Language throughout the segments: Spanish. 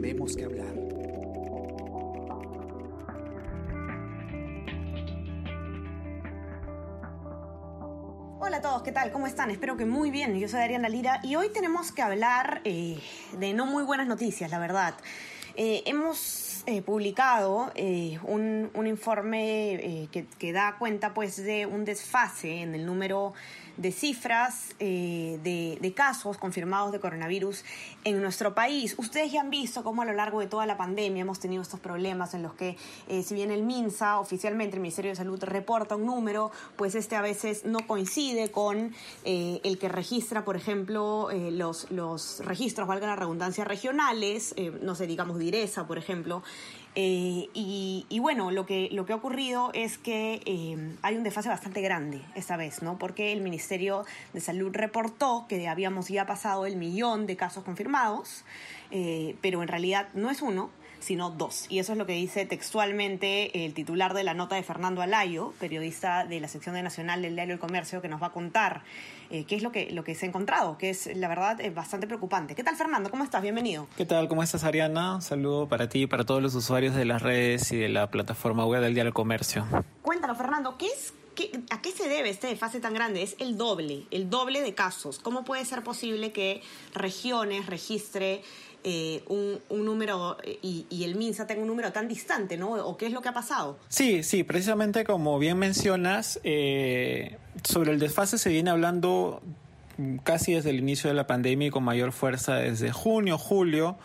tenemos que hablar. Hola a todos, ¿qué tal? ¿Cómo están? Espero que muy bien. Yo soy Ariana Lira y hoy tenemos que hablar eh, de no muy buenas noticias, la verdad. Eh, hemos eh, publicado un, un, informe que, que, da cuenta pues de un desfase en el número de cifras eh, de, casos confirmados de coronavirus en nuestro país. Ustedes ya han visto cómo a lo largo de toda la pandemia hemos tenido estos problemas en los que, eh, si bien el MINSA, oficialmente el Ministerio de Salud, reporta un número, pues este a veces no coincide con eh, el que registra, por ejemplo, los, los registros, valga la redundancia, regionales, no sé, digamos Direza, por ejemplo, eh, y, bueno, lo que, lo que ha ocurrido es que eh, hay un desfase bastante grande esta vez, ¿no? Porque el Ministerio de Salud reportó que habíamos ya pasado el millón de casos confirmados, eh, pero en realidad no es uno, sino dos. Y eso es lo que dice textualmente el titular de la nota de Fernando Alayo, periodista de la sección de Nacional del Diario El Comercio, que nos va a contar eh, qué es lo que, lo que se ha encontrado, que es la verdad bastante preocupante. ¿Qué tal, Fernando? ¿Cómo estás? Bienvenido. ¿Qué tal? ¿Cómo estás, Ariana? Un saludo para ti y para todos los usuarios de las redes y de la plataforma web del Diario El Comercio. Cuéntanos, Fernando, ¿qué es ¿A qué se debe este desfase tan grande? Es el doble, el doble de casos. ¿Cómo puede ser posible que regiones registre eh, un, número eh, y, el MINSA tenga un número tan distante, ¿no? ¿O qué es lo que ha pasado? Sí, sí, precisamente como bien mencionas, eh, sobre el desfase se viene hablando casi desde el inicio de la pandemia y con mayor fuerza desde junio, julio,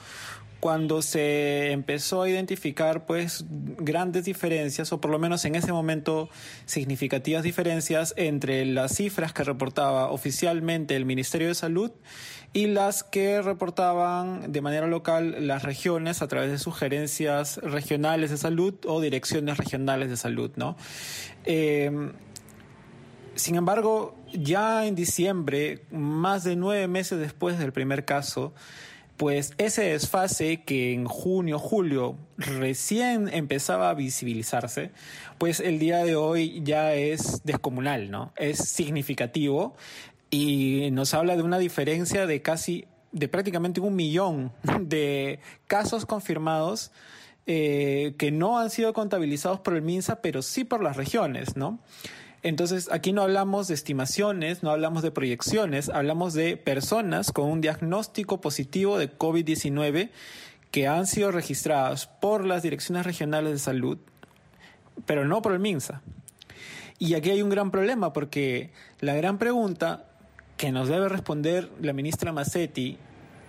cuando se empezó a identificar pues grandes diferencias o por lo menos en ese momento significativas diferencias entre las cifras que reportaba oficialmente el Ministerio de Salud y las que reportaban de manera local las regiones a través de sugerencias regionales de salud o direcciones regionales de salud, ¿no? Eh, sin embargo, ya en diciembre, más de nueve meses después del primer caso, pues ese desfase que en junio, julio recién empezaba a visibilizarse, pues el día de hoy ya es descomunal, ¿no? Es significativo y nos habla de una diferencia de casi, de prácticamente un millón de casos confirmados eh, que no han sido contabilizados por el MINSA, pero sí por las regiones, ¿no? Entonces, aquí no hablamos de estimaciones, no hablamos de proyecciones, hablamos de personas con un diagnóstico positivo de COVID-19 que han sido registradas por las direcciones regionales de salud, pero no por el MINSA. Y aquí hay un gran problema porque la gran pregunta que nos debe responder la ministra Massetti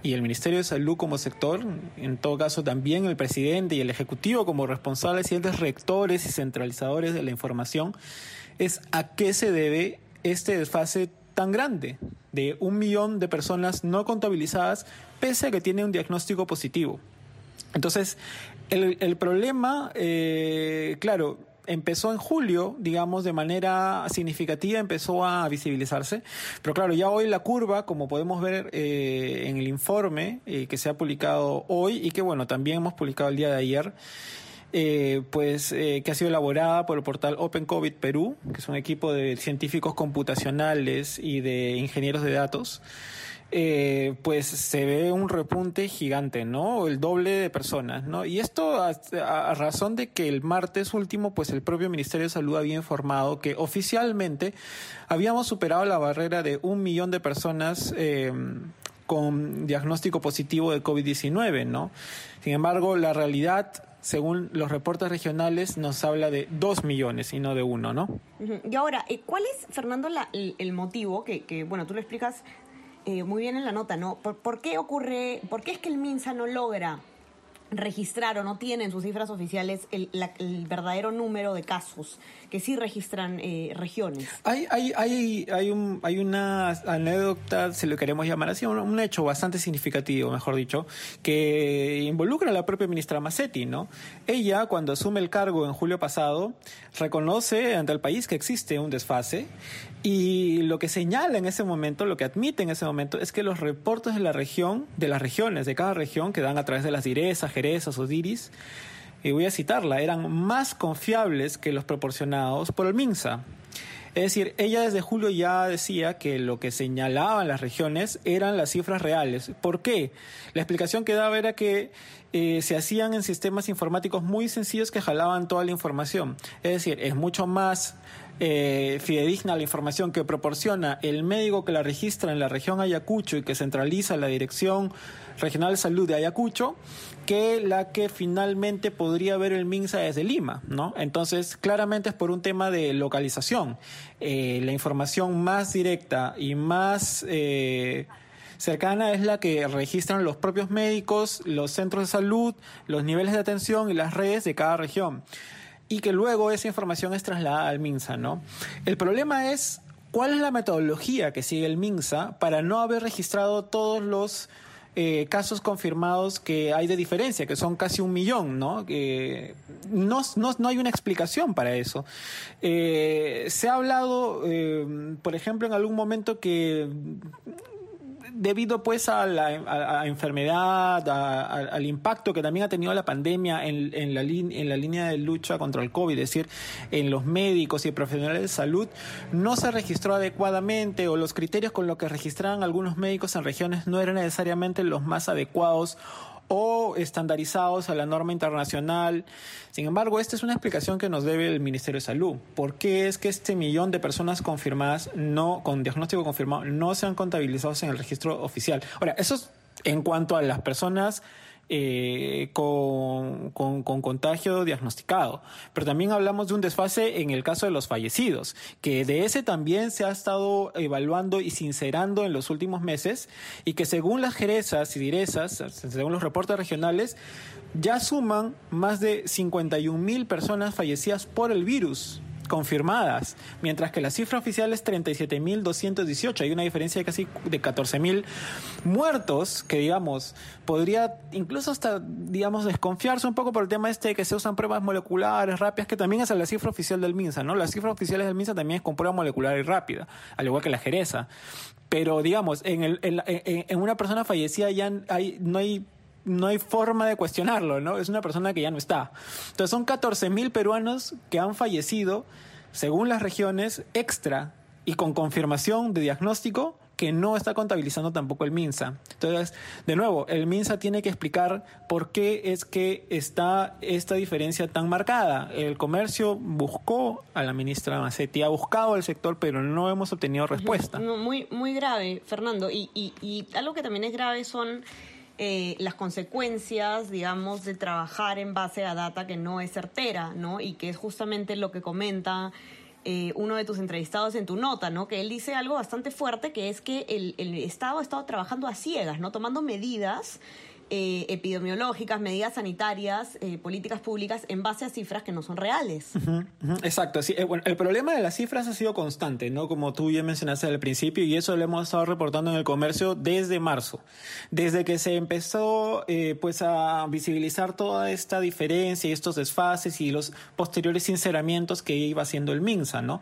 y el Ministerio de Salud como sector, en todo caso también el presidente y el Ejecutivo como responsables y rectores y centralizadores de la información, es a qué se debe este desfase tan grande de un millón de personas no contabilizadas pese a que tiene un diagnóstico positivo. Entonces, el, el problema, eh, claro, empezó en julio, digamos, de manera significativa, empezó a visibilizarse. Pero claro, ya hoy la curva, como podemos ver eh, en el informe eh, que se ha publicado hoy y que, bueno, también hemos publicado el día de ayer, eh, pues que ha sido elaborada por el portal Open COVID Perú, que es un equipo de científicos computacionales y de ingenieros de datos. Eh, pues se ve un repunte gigante, ¿no? El doble de personas, ¿no? Y esto a, razón de que el martes último, pues el propio Ministerio de Salud había informado que oficialmente habíamos superado la barrera de un millón de personas eh, con diagnóstico positivo de COVID-19, ¿no? Sin embargo, la realidad según los reportes regionales, nos habla de dos millones y no de uno, ¿no? Y ahora, eh, ¿cuál es, Fernando, el, motivo que, que, bueno, tú lo explicas eh, muy bien en la nota, ¿no? ¿Por, qué ocurre, por qué es que el MINSA no logra registrar o no tiene en sus cifras oficiales el, verdadero número de casos que sí registran eh, regiones. Hay, hay, hay, hay, un, una anécdota, si lo queremos llamar así, un, hecho bastante significativo, mejor dicho, que involucra a la propia ministra Massetti, ¿no? Ella, cuando asume el cargo en julio pasado, reconoce ante el país que existe un desfase y lo que señala en ese momento, lo que admite en ese momento, es que los reportes de la región, de las regiones, de cada región, que dan a través de las direzas, jerezas o diris, y voy a citarla, eran más confiables que los proporcionados por el MINSA. Es decir, ella desde julio ya decía que lo que señalaban las regiones eran las cifras reales. ¿Por qué? La explicación que daba era que eh, se hacían en sistemas informáticos muy sencillos que jalaban toda la información. Es decir, es mucho más eh, fidedigna la información que proporciona el médico que la registra en la región Ayacucho y que centraliza la Dirección Regional de Salud de Ayacucho que la que finalmente podría ver el MINSA desde Lima, ¿no? Entonces, claramente es por un tema de localización. Eh, la información más directa y más eh, cercana es la que registran los propios médicos, los centros de salud, los niveles de atención y las redes de cada región y que luego esa información es trasladada al MINSA, ¿no? El problema es cuál es la metodología que sigue el MINSA para no haber registrado todos los eh, casos confirmados que hay de diferencia, que son casi un millón, ¿no? no, no, hay una explicación para eso. Eh, se ha hablado, eh, por ejemplo, en algún momento que debido pues a la enfermedad, al impacto que también ha tenido la pandemia en, en, la en la línea de lucha contra el COVID, es decir, en los médicos y profesionales de salud, no se registró adecuadamente o los criterios con los que registraban algunos médicos en regiones no eran necesariamente los más adecuados o estandarizados a la norma internacional. Sin embargo, esta es una explicación que nos debe el Ministerio de Salud. ¿Por qué es que este millón de personas confirmadas, no con diagnóstico confirmado, no se han contabilizado en el registro oficial? Ahora, eso es en cuanto a las personas eh, con, con, contagio diagnosticado. Pero también hablamos de un desfase en el caso de los fallecidos, que de ese también se ha estado evaluando y sincerando en los últimos meses y que según las jerezas y direzas, según los reportes regionales, ya suman más de 51 mil personas fallecidas por el virus confirmadas, mientras que la cifra oficial es 37.218. Hay una diferencia de casi de 14.000 muertos, que digamos, podría incluso hasta, digamos, desconfiarse un poco por el tema este de que se usan pruebas moleculares rápidas, que también es la cifra oficial del MINSA, ¿no? La cifra oficial del MINSA también es con prueba molecular y rápida, al igual que la Jereza. Pero, digamos, en, el, en, en una persona fallecida ya no hay no hay forma de cuestionarlo, ¿no? Es una persona que ya no está. Entonces son 14 mil peruanos que han fallecido, según las regiones, extra y con confirmación de diagnóstico que no está contabilizando tampoco el MINSA. Entonces, de nuevo, el MINSA tiene que explicar por qué es que está esta diferencia tan marcada. El comercio buscó a la ministra Macetti, ha buscado al sector, pero no hemos obtenido respuesta. Muy, muy grave, Fernando. Y, y, y algo que también es grave son eh, las consecuencias, digamos, de trabajar en base a data que no es certera, ¿no? Y que es justamente lo que comenta eh, uno de tus entrevistados en tu nota, ¿no? Que él dice algo bastante fuerte, que es que el, el Estado ha estado trabajando a ciegas, ¿no? Tomando medidas eh, epidemiológicas, medidas sanitarias, eh, políticas públicas en base a cifras que no son reales. Exacto. Sí, eh, el problema de las cifras ha sido constante, ¿no? Como tú ya mencionaste al principio, y eso lo hemos estado reportando en el comercio desde marzo. Desde que se empezó pues a visibilizar toda esta diferencia y estos desfases y los posteriores sinceramientos que iba haciendo el MINSA, ¿no?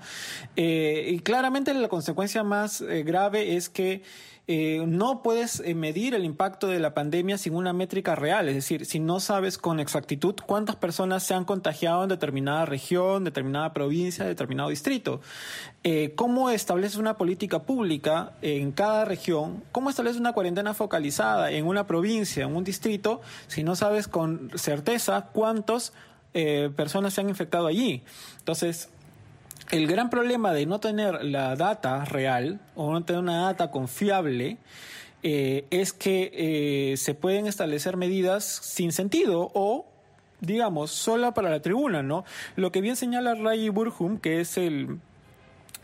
y claramente la consecuencia más grave es que eh, no puedes eh, medir el impacto de la pandemia sin una métrica real, es decir, si no sabes con exactitud cuántas personas se han contagiado en determinada región, determinada provincia, determinado distrito. Eh, ¿Cómo estableces una política pública en cada región? ¿Cómo estableces una cuarentena focalizada en una provincia, en un distrito, si no sabes con certeza cuántas personas se han infectado allí? Entonces, el gran problema de no tener la data real o no tener una data confiable eh, es que eh, se pueden establecer medidas sin sentido o digamos, sola para la tribuna, ¿no? Lo que bien señala Ray Burhum, que es el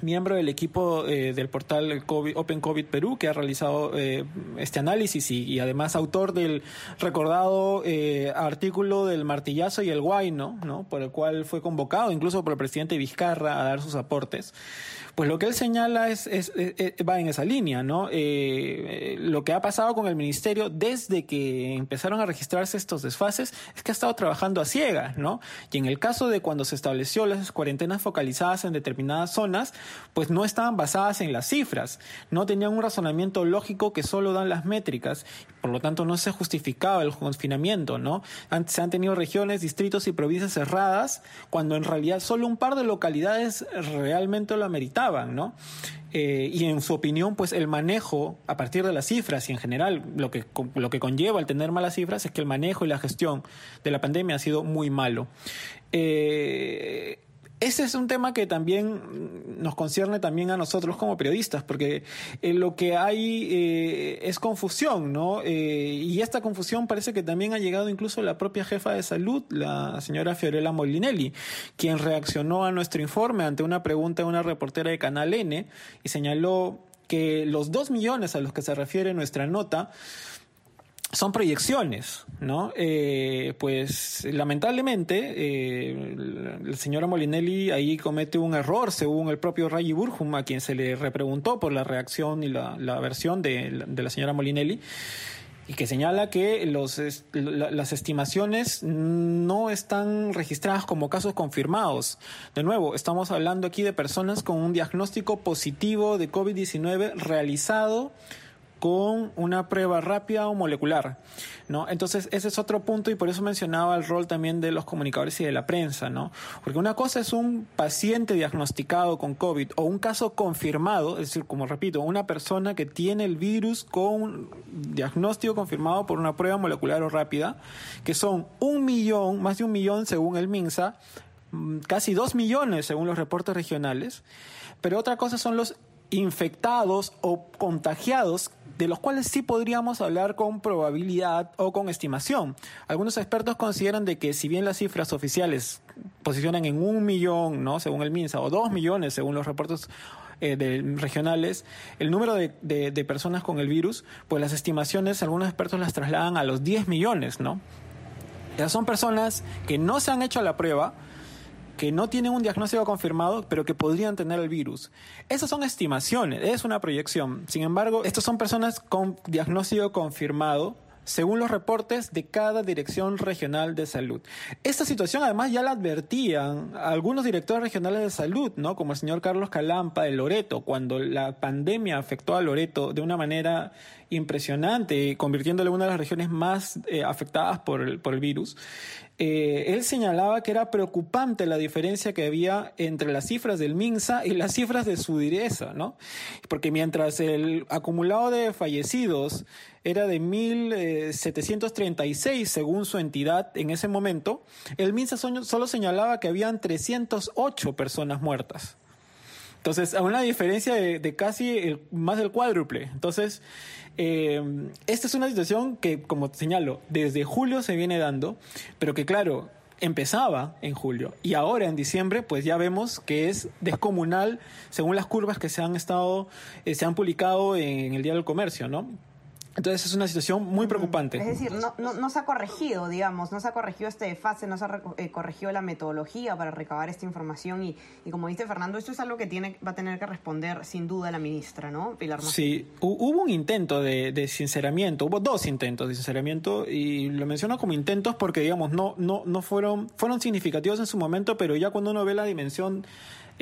miembro del equipo eh, del portal Open COVID Perú, que ha realizado eh, este análisis y, además autor del recordado eh, artículo del martillazo y el guayno, ¿no? por el cual fue convocado incluso por el presidente Vizcarra a dar sus aportes. Pues lo que él señala es, va en esa línea, ¿no? lo que ha pasado con el ministerio desde que empezaron a registrarse estos desfases es que ha estado trabajando a ciegas, ¿no? Y en el caso de cuando se estableció las cuarentenas focalizadas en determinadas zonas, pues no estaban basadas en las cifras, no tenían un razonamiento lógico que solo dan las métricas, por lo tanto no se justificaba el confinamiento, ¿no? Se han tenido regiones, distritos y provincias cerradas cuando en realidad solo un par de localidades realmente lo ameritaban, ¿no? Eh, y en su opinión, pues el manejo a partir de las cifras y en general lo que, lo que conlleva el tener malas cifras es que el manejo y la gestión de la pandemia ha sido muy malo. Eh, ese es un tema que también nos concierne también a nosotros como periodistas, porque eh, lo que hay eh, es confusión, ¿no? Eh, y esta confusión parece que también ha llegado incluso la propia jefa de salud, la señora Fiorella Molinelli, quien reaccionó a nuestro informe ante una pregunta de una reportera de Canal N y señaló que los dos millones a los que se refiere nuestra nota son proyecciones, ¿no? Eh, pues lamentablemente eh, la señora Molinelli ahí comete un error, según el propio Rayi Burjum, a quien se le repreguntó por la reacción y la, versión de, la señora Molinelli, y que señala que los, las estimaciones no están registradas como casos confirmados. De nuevo, estamos hablando aquí de personas con un diagnóstico positivo de COVID-19 realizado con una prueba rápida o molecular, ¿no? Entonces, ese es otro punto y por eso mencionaba el rol también de los comunicadores y de la prensa, ¿no? Porque una cosa es un paciente diagnosticado con COVID o un caso confirmado, es decir, como repito, una persona que tiene el virus con diagnóstico confirmado por una prueba molecular o rápida, que son un millón, más de un millón según el MINSA, mm, casi dos millones según los reportes regionales, pero otra cosa son los infectados o contagiados de los cuales sí podríamos hablar con probabilidad o con estimación. Algunos expertos consideran de que si bien las cifras oficiales posicionan en un millón, ¿no? según el MINSA, o dos millones según los reportes eh, regionales, el número de, personas con el virus, pues las estimaciones, algunos expertos las trasladan a los 10 millones, ¿no? Esas son personas que no se han hecho la prueba, que no tienen un diagnóstico confirmado, pero que podrían tener el virus. Esas son estimaciones, es una proyección. Sin embargo, estas son personas con diagnóstico confirmado según los reportes de cada dirección regional de salud. Esta situación además ya la advertían algunos directores regionales de salud, ¿no? Como el señor Carlos Calampa de Loreto, cuando la pandemia afectó a Loreto de una manera impresionante, convirtiéndole en una de las regiones más eh, afectadas por el, por el virus. Eh, él señalaba que era preocupante la diferencia que había entre las cifras del MINSA y las cifras de Sudireza, ¿no? Porque mientras el acumulado de fallecidos era de 1.736 según su entidad en ese momento, el MINSA solo señalaba que habían 308 personas muertas. Entonces, a una diferencia de, casi más del cuádruple. Entonces, eh, esta es una situación que, como señalo, desde julio se viene dando, pero que claro, empezaba en julio y ahora en diciembre pues ya vemos que es descomunal según las curvas que se han estado eh, se han publicado en el Día del Comercio, ¿no? Entonces es una situación muy preocupante. Es decir, no, no, se ha corregido, digamos, no se ha corregido este fase, no se ha eh, corregido la metodología para recabar esta información y, y, como dice Fernando, esto es algo que tiene, va a tener que responder sin duda la ministra, ¿no? Pilar Sí, hubo un intento de, de, sinceramiento, hubo dos intentos de sinceramiento y lo menciono como intentos porque, digamos, no, no, no fueron, fueron significativos en su momento, pero ya cuando uno ve la dimensión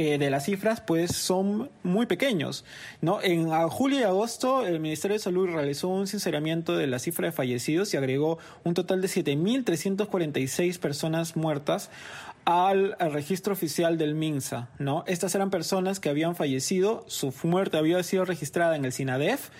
eh, de las cifras pues son muy pequeños. ¿no? En julio y agosto el Ministerio de Salud realizó un sinceramiento de la cifra de fallecidos y agregó un total de 7.346 personas muertas al, al, registro oficial del MINSA. ¿no? Estas eran personas que habían fallecido, su muerte había sido registrada en el SINADEF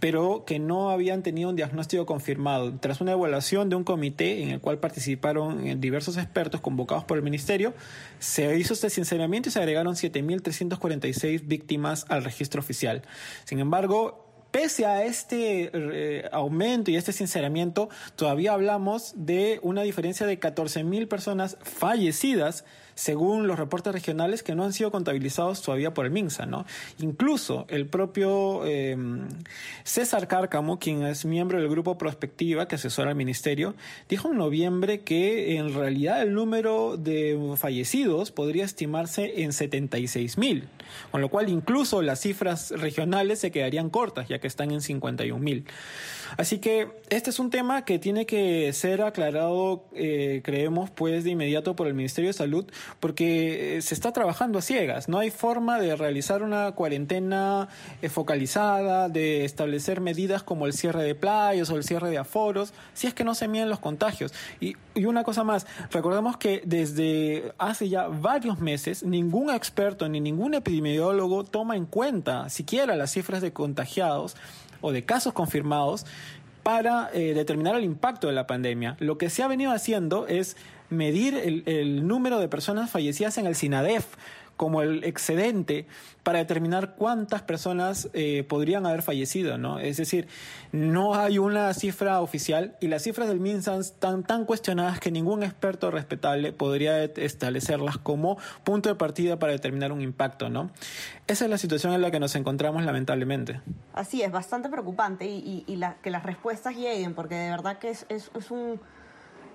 pero que no habían tenido un diagnóstico confirmado. Tras una evaluación de un comité en el cual participaron eh, diversos expertos convocados por el Ministerio, se hizo este sinceramiento y se agregaron 7.346 víctimas al registro oficial. Sin embargo, pese a este eh, aumento y este sinceramiento, todavía hablamos de una diferencia de 14.000 personas fallecidas según los reportes regionales que no han sido contabilizados todavía por el MINSA, ¿no? Incluso el propio eh, César Cárcamo, quien es miembro del grupo Prospectiva que asesora al ministerio, dijo en noviembre que en realidad el número de fallecidos podría estimarse en 76 mil, con lo cual incluso las cifras regionales se quedarían cortas, ya que que están en 51 mil. Así que este es un tema que tiene que ser aclarado, eh, creemos, pues de inmediato por el Ministerio de Salud, porque eh, se está trabajando a ciegas. No hay forma de realizar una cuarentena eh, focalizada, de establecer medidas como el cierre de playas o el cierre de aforos, si es que no se miden los contagios. Y, y una cosa más, recordemos que desde hace ya varios meses ningún experto ni ningún epidemiólogo toma en cuenta siquiera las cifras de contagiados o de casos confirmados para eh, determinar el impacto de la pandemia. Lo que se ha venido haciendo es medir el, número de personas fallecidas en el SINADEF como el excedente para determinar cuántas personas eh, podrían haber fallecido, ¿no? Es decir, no hay una cifra oficial y las cifras del MinSAN están tan cuestionadas que ningún experto respetable podría establecerlas como punto de partida para determinar un impacto, ¿no? Esa es la situación en la que nos encontramos lamentablemente. Así es, bastante preocupante y, y, y que las respuestas lleguen, porque de verdad que es un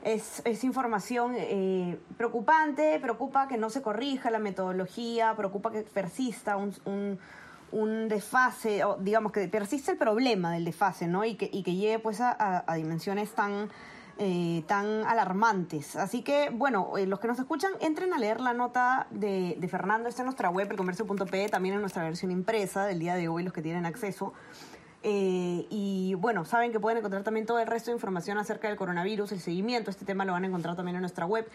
es, es información eh, preocupante, preocupa que no se corrija la metodología, preocupa que persista un, un, un desfase, o digamos que persiste el problema del desfase, ¿no? Y que, y que llegue pues a dimensiones tan, eh, tan alarmantes. Así que, bueno, eh, los que nos escuchan, entren a leer la nota de, de Fernando, está en nuestra web, elcomercio.pe, también en nuestra versión impresa del día de hoy, los que tienen acceso. Eh, y bueno, saben que pueden encontrar también todo el resto de información acerca del coronavirus, el seguimiento, este tema lo van a encontrar también en nuestra web.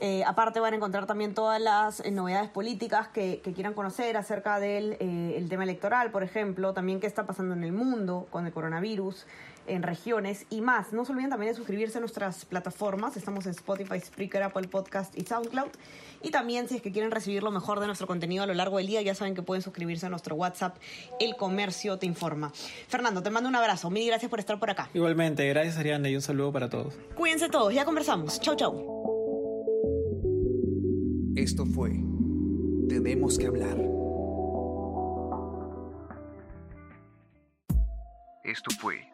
Eh, aparte van a encontrar también todas las eh, novedades políticas que, que, quieran conocer acerca del eh, el tema electoral, por ejemplo, también qué está pasando en el mundo con el coronavirus, en regiones y más. No se olviden también de suscribirse a nuestras plataformas. Estamos en Spotify, Spreaker, Apple Podcast y SoundCloud. Y también si es que quieren recibir lo mejor de nuestro contenido a lo largo del día, ya saben que pueden suscribirse a nuestro WhatsApp. El comercio te informa. Fernando, te mando un abrazo. Mil gracias por estar por acá. Igualmente, gracias Ariana y un saludo para todos. Cuídense todos, ya conversamos. Chau, chau. Esto fue Tenemos que hablar. Esto fue